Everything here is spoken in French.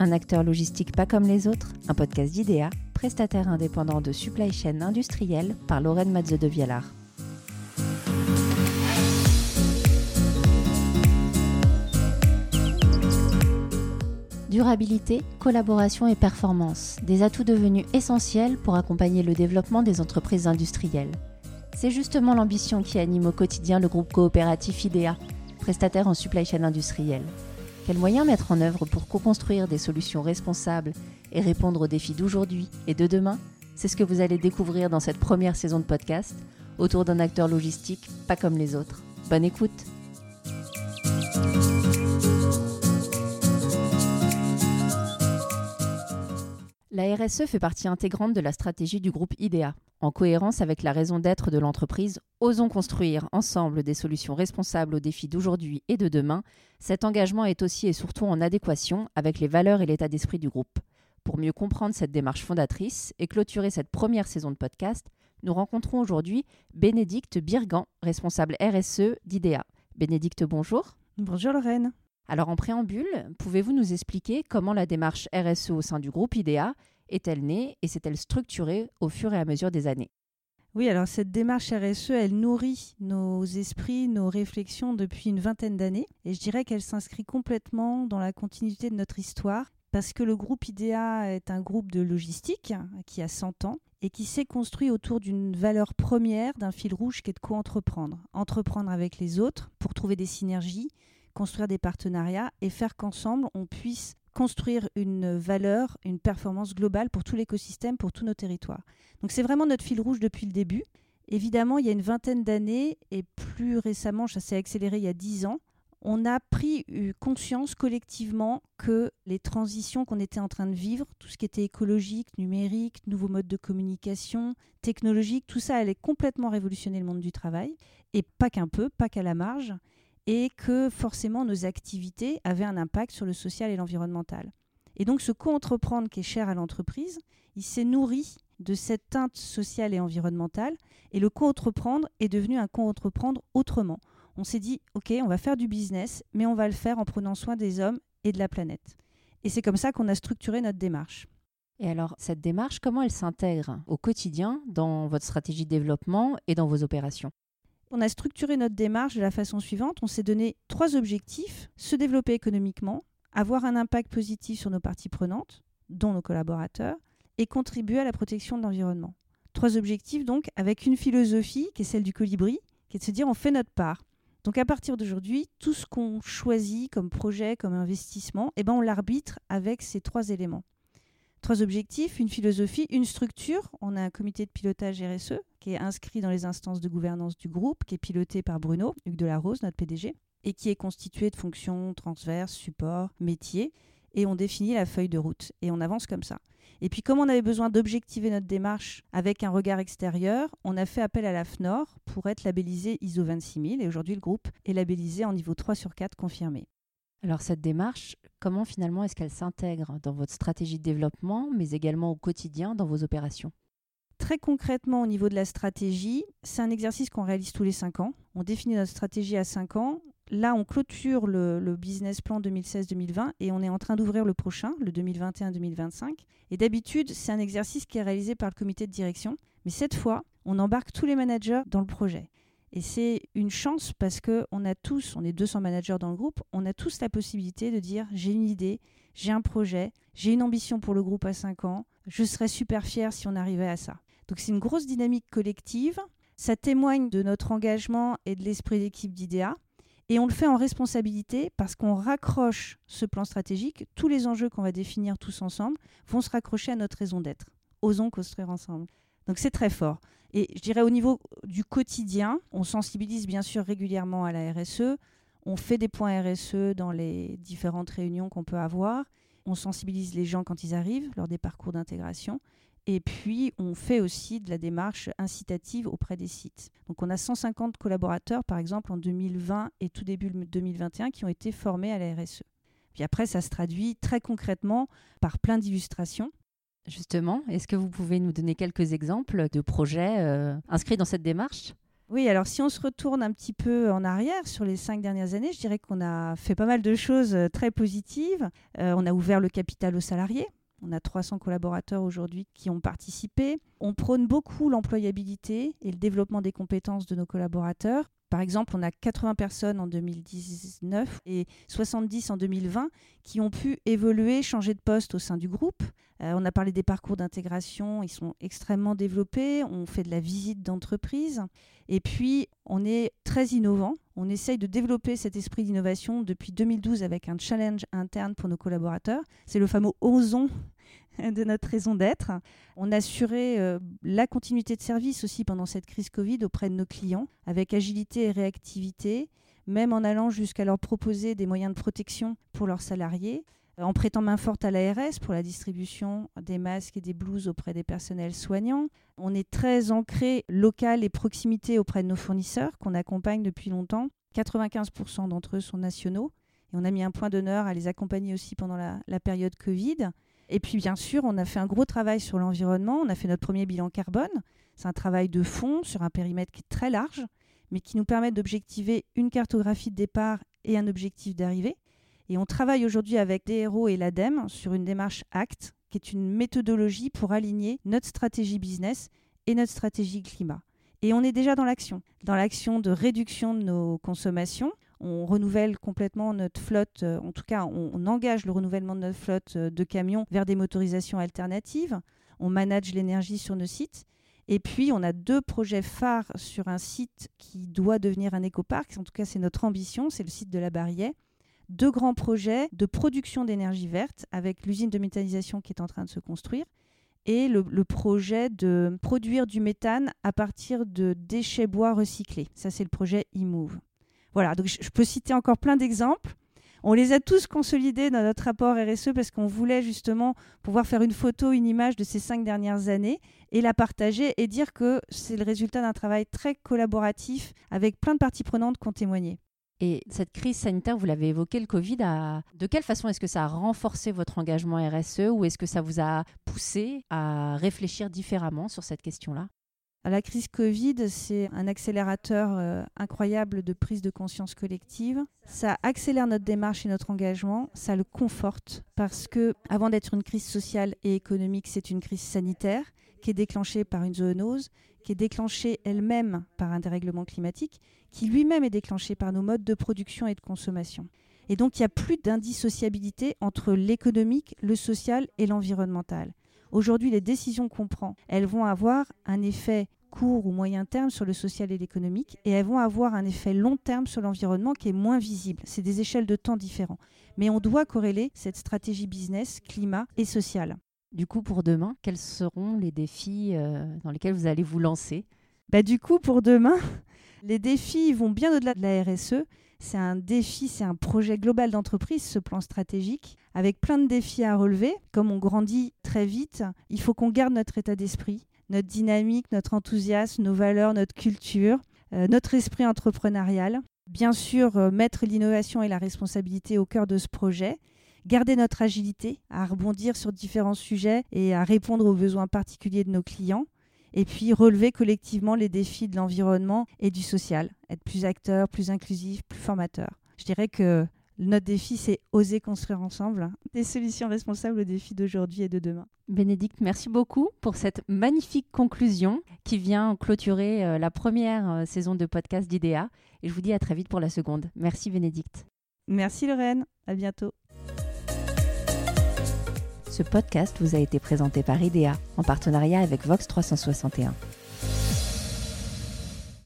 un acteur logistique pas comme les autres, un podcast d'IDEA, prestataire indépendant de supply chain industrielle par Lorraine Matze de Vialard. Durabilité, collaboration et performance, des atouts devenus essentiels pour accompagner le développement des entreprises industrielles. C'est justement l'ambition qui anime au quotidien le groupe coopératif IDEA, prestataire en supply chain industrielle. Quels moyens mettre en œuvre pour co-construire des solutions responsables et répondre aux défis d'aujourd'hui et de demain? C'est ce que vous allez découvrir dans cette première saison de podcast autour d'un acteur logistique pas comme les autres. Bonne écoute La RSE fait partie intégrante de la stratégie du groupe IDEA. En cohérence avec la raison d'être de l'entreprise, osons construire ensemble des solutions responsables aux défis d'aujourd'hui et de demain. Cet engagement est aussi et surtout en adéquation avec les valeurs et l'état d'esprit du groupe. Pour mieux comprendre cette démarche fondatrice et clôturer cette première saison de podcast, nous rencontrons aujourd'hui Bénédicte Birgan, responsable RSE d'IDEA. Bénédicte, bonjour. Bonjour Lorraine. Alors en préambule, pouvez-vous nous expliquer comment la démarche RSE au sein du groupe IDEA est-elle née et s'est-elle structurée au fur et à mesure des années? Oui, alors cette démarche RSE, elle nourrit nos esprits, nos réflexions depuis une vingtaine d'années. Et je dirais qu'elle s'inscrit complètement dans la continuité de notre histoire, parce que le groupe IDEA est un groupe de logistique qui a 100 ans et qui s'est construit autour d'une valeur première, d'un fil rouge qui est de co-entreprendre. Entreprendre avec les autres pour trouver des synergies, construire des partenariats et faire qu'ensemble, on puisse construire une valeur, une performance globale pour tout l'écosystème, pour tous nos territoires. Donc c'est vraiment notre fil rouge depuis le début. Évidemment, il y a une vingtaine d'années, et plus récemment, ça s'est accéléré il y a dix ans, on a pris conscience collectivement que les transitions qu'on était en train de vivre, tout ce qui était écologique, numérique, nouveaux modes de communication, technologique, tout ça allait complètement révolutionner le monde du travail, et pas qu'un peu, pas qu'à la marge et que forcément nos activités avaient un impact sur le social et l'environnemental. Et donc ce co-entreprendre qui est cher à l'entreprise, il s'est nourri de cette teinte sociale et environnementale, et le co-entreprendre est devenu un co-entreprendre autrement. On s'est dit, OK, on va faire du business, mais on va le faire en prenant soin des hommes et de la planète. Et c'est comme ça qu'on a structuré notre démarche. Et alors, cette démarche, comment elle s'intègre au quotidien dans votre stratégie de développement et dans vos opérations? On a structuré notre démarche de la façon suivante. On s'est donné trois objectifs. Se développer économiquement, avoir un impact positif sur nos parties prenantes, dont nos collaborateurs, et contribuer à la protection de l'environnement. Trois objectifs donc avec une philosophie qui est celle du colibri, qui est de se dire on fait notre part. Donc à partir d'aujourd'hui, tout ce qu'on choisit comme projet, comme investissement, eh ben on l'arbitre avec ces trois éléments. Trois objectifs, une philosophie, une structure. On a un comité de pilotage RSE qui est inscrit dans les instances de gouvernance du groupe, qui est piloté par Bruno, Hugues Delarose, notre PDG, et qui est constitué de fonctions transverses, support, métiers. Et on définit la feuille de route et on avance comme ça. Et puis, comme on avait besoin d'objectiver notre démarche avec un regard extérieur, on a fait appel à la FNOR pour être labellisé ISO 26000. Et aujourd'hui, le groupe est labellisé en niveau 3 sur 4 confirmé. Alors cette démarche, comment finalement est-ce qu'elle s'intègre dans votre stratégie de développement, mais également au quotidien dans vos opérations? Très concrètement, au niveau de la stratégie, c'est un exercice qu'on réalise tous les 5 ans. On définit notre stratégie à 5 ans. Là, on clôture le, business plan 2016-2020 et on est en train d'ouvrir le prochain, le 2021-2025. Et d'habitude, c'est un exercice qui est réalisé par le comité de direction. Mais cette fois, on embarque tous les managers dans le projet. Et c'est une chance parce qu'on a tous, on est 200 managers dans le groupe, on a tous la possibilité de dire j'ai une idée, j'ai un projet, j'ai une ambition pour le groupe à 5 ans, je serais super fier si on arrivait à ça. Donc c'est une grosse dynamique collective, ça témoigne de notre engagement et de l'esprit d'équipe d'IDEA. Et on le fait en responsabilité parce qu'on raccroche ce plan stratégique. Tous les enjeux qu'on va définir tous ensemble vont se raccrocher à notre raison d'être. Osons construire ensemble. Donc c'est très fort. Et je dirais au niveau du quotidien, on sensibilise bien sûr régulièrement à la RSE. On fait des points RSE dans les différentes réunions qu'on peut avoir. On sensibilise les gens quand ils arrivent lors des parcours d'intégration. Et puis, on fait aussi de la démarche incitative auprès des sites. Donc, on a 150 collaborateurs, par exemple, en 2020 et tout début 2021, qui ont été formés à la RSE. Puis après, ça se traduit très concrètement par plein d'illustrations. Justement, est-ce que vous pouvez nous donner quelques exemples de projets euh, inscrits dans cette démarche? Oui, alors si on se retourne un petit peu en arrière sur les cinq dernières années, je dirais qu'on a fait pas mal de choses euh, très positives. Euh, on a ouvert le capital aux salariés. On a 300 collaborateurs aujourd'hui qui ont participé. On prône beaucoup l'employabilité et le développement des compétences de nos collaborateurs. Par exemple, on a 80 personnes en 2019 et 70 en 2020 qui ont pu évoluer, changer de poste au sein du groupe. Euh, on a parlé des parcours d'intégration, ils sont extrêmement développés. On fait de la visite d'entreprise. Et puis, on est très innovant. On essaye de développer cet esprit d'innovation depuis 2012 avec un challenge interne pour nos collaborateurs. C'est le fameux Osons de notre raison d'être. On a assuré euh, la continuité de service aussi pendant cette crise Covid auprès de nos clients, avec agilité et réactivité, même en allant jusqu'à leur proposer des moyens de protection pour leurs salariés, en prêtant main forte à l'ARS pour la distribution des masques et des blouses auprès des personnels soignants. On est très ancré local et proximité auprès de nos fournisseurs qu'on accompagne depuis longtemps. 95% d'entre eux sont nationaux et on a mis un point d'honneur à les accompagner aussi pendant la, la période Covid. Et puis bien sûr, on a fait un gros travail sur l'environnement. On a fait notre premier bilan carbone. C'est un travail de fond sur un périmètre qui est très large, mais qui nous permet d'objectiver une cartographie de départ et un objectif d'arrivée. Et on travaille aujourd'hui avec DRO et l'ADEME sur une démarche ACT, qui est une méthodologie pour aligner notre stratégie business et notre stratégie climat. Et on est déjà dans l'action, dans l'action de réduction de nos consommations on renouvelle complètement notre flotte, euh, en tout cas on, engage le renouvellement de notre flotte euh, de camions vers des motorisations alternatives, on manage l'énergie sur nos sites. Et puis, on a deux projets phares sur un site qui doit devenir un écoparc. En tout cas, c'est notre ambition, c'est le site de la Barrière. Deux grands projets de production d'énergie verte avec l'usine de méthanisation qui est en train de se construire et le, projet de produire du méthane à partir de déchets bois recyclés. Ça, c'est le projet e-move. Voilà, donc je peux citer encore plein d'exemples. On les a tous consolidés dans notre rapport RSE parce qu'on voulait justement pouvoir faire une photo, une image de ces cinq dernières années et la partager et dire que c'est le résultat d'un travail très collaboratif avec plein de parties prenantes qui ont témoigné. Et cette crise sanitaire, vous l'avez évoqué, le Covid, a... de quelle façon est-ce que ça a renforcé votre engagement RSE ou est-ce que ça vous a poussé à réfléchir différemment sur cette question-là? La crise Covid, c'est un accélérateur euh, incroyable de prise de conscience collective. Ça accélère notre démarche et notre engagement, ça le conforte parce que avant d'être une crise sociale et économique, c'est une crise sanitaire qui est déclenchée par une zoonose, qui est déclenchée elle-même par un dérèglement climatique, qui lui-même est déclenché par nos modes de production et de consommation. Et donc il n'y a plus d'indissociabilité entre l'économique, le social et l'environnemental. Aujourd'hui, les décisions qu'on prend, elles vont avoir un effet court ou moyen terme sur le social et l'économique et elles vont avoir un effet long terme sur l'environnement qui est moins visible. C'est des échelles de temps différents. Mais on doit corréler cette stratégie business, climat et social. Du coup, pour demain, quels seront les défis euh, dans lesquels vous allez vous lancer? Bah, Du coup, pour demain, les défis vont bien au-delà de la RSE. C'est un défi, c'est un projet global d'entreprise, ce plan stratégique, avec plein de défis à relever. Comme on grandit très vite, il faut qu'on garde notre état d'esprit, notre dynamique, notre enthousiasme, nos valeurs, notre culture, euh, notre esprit entrepreneurial. Bien sûr, euh, mettre l'innovation et la responsabilité au cœur de ce projet. Garder notre agilité à rebondir sur différents sujets et à répondre aux besoins particuliers de nos clients et puis relever collectivement les défis de l'environnement et du social, être plus acteur, plus inclusif, plus formateur. Je dirais que notre défi, c'est oser construire ensemble des solutions responsables aux défis d'aujourd'hui et de demain. Bénédicte, merci beaucoup pour cette magnifique conclusion qui vient clôturer euh, la première euh, saison de podcast d'IDEA. Et je vous dis à très vite pour la seconde. Merci Bénédicte. Merci Lorraine, à bientôt. Ce podcast vous a été présenté par IDEA en partenariat avec Vox 361.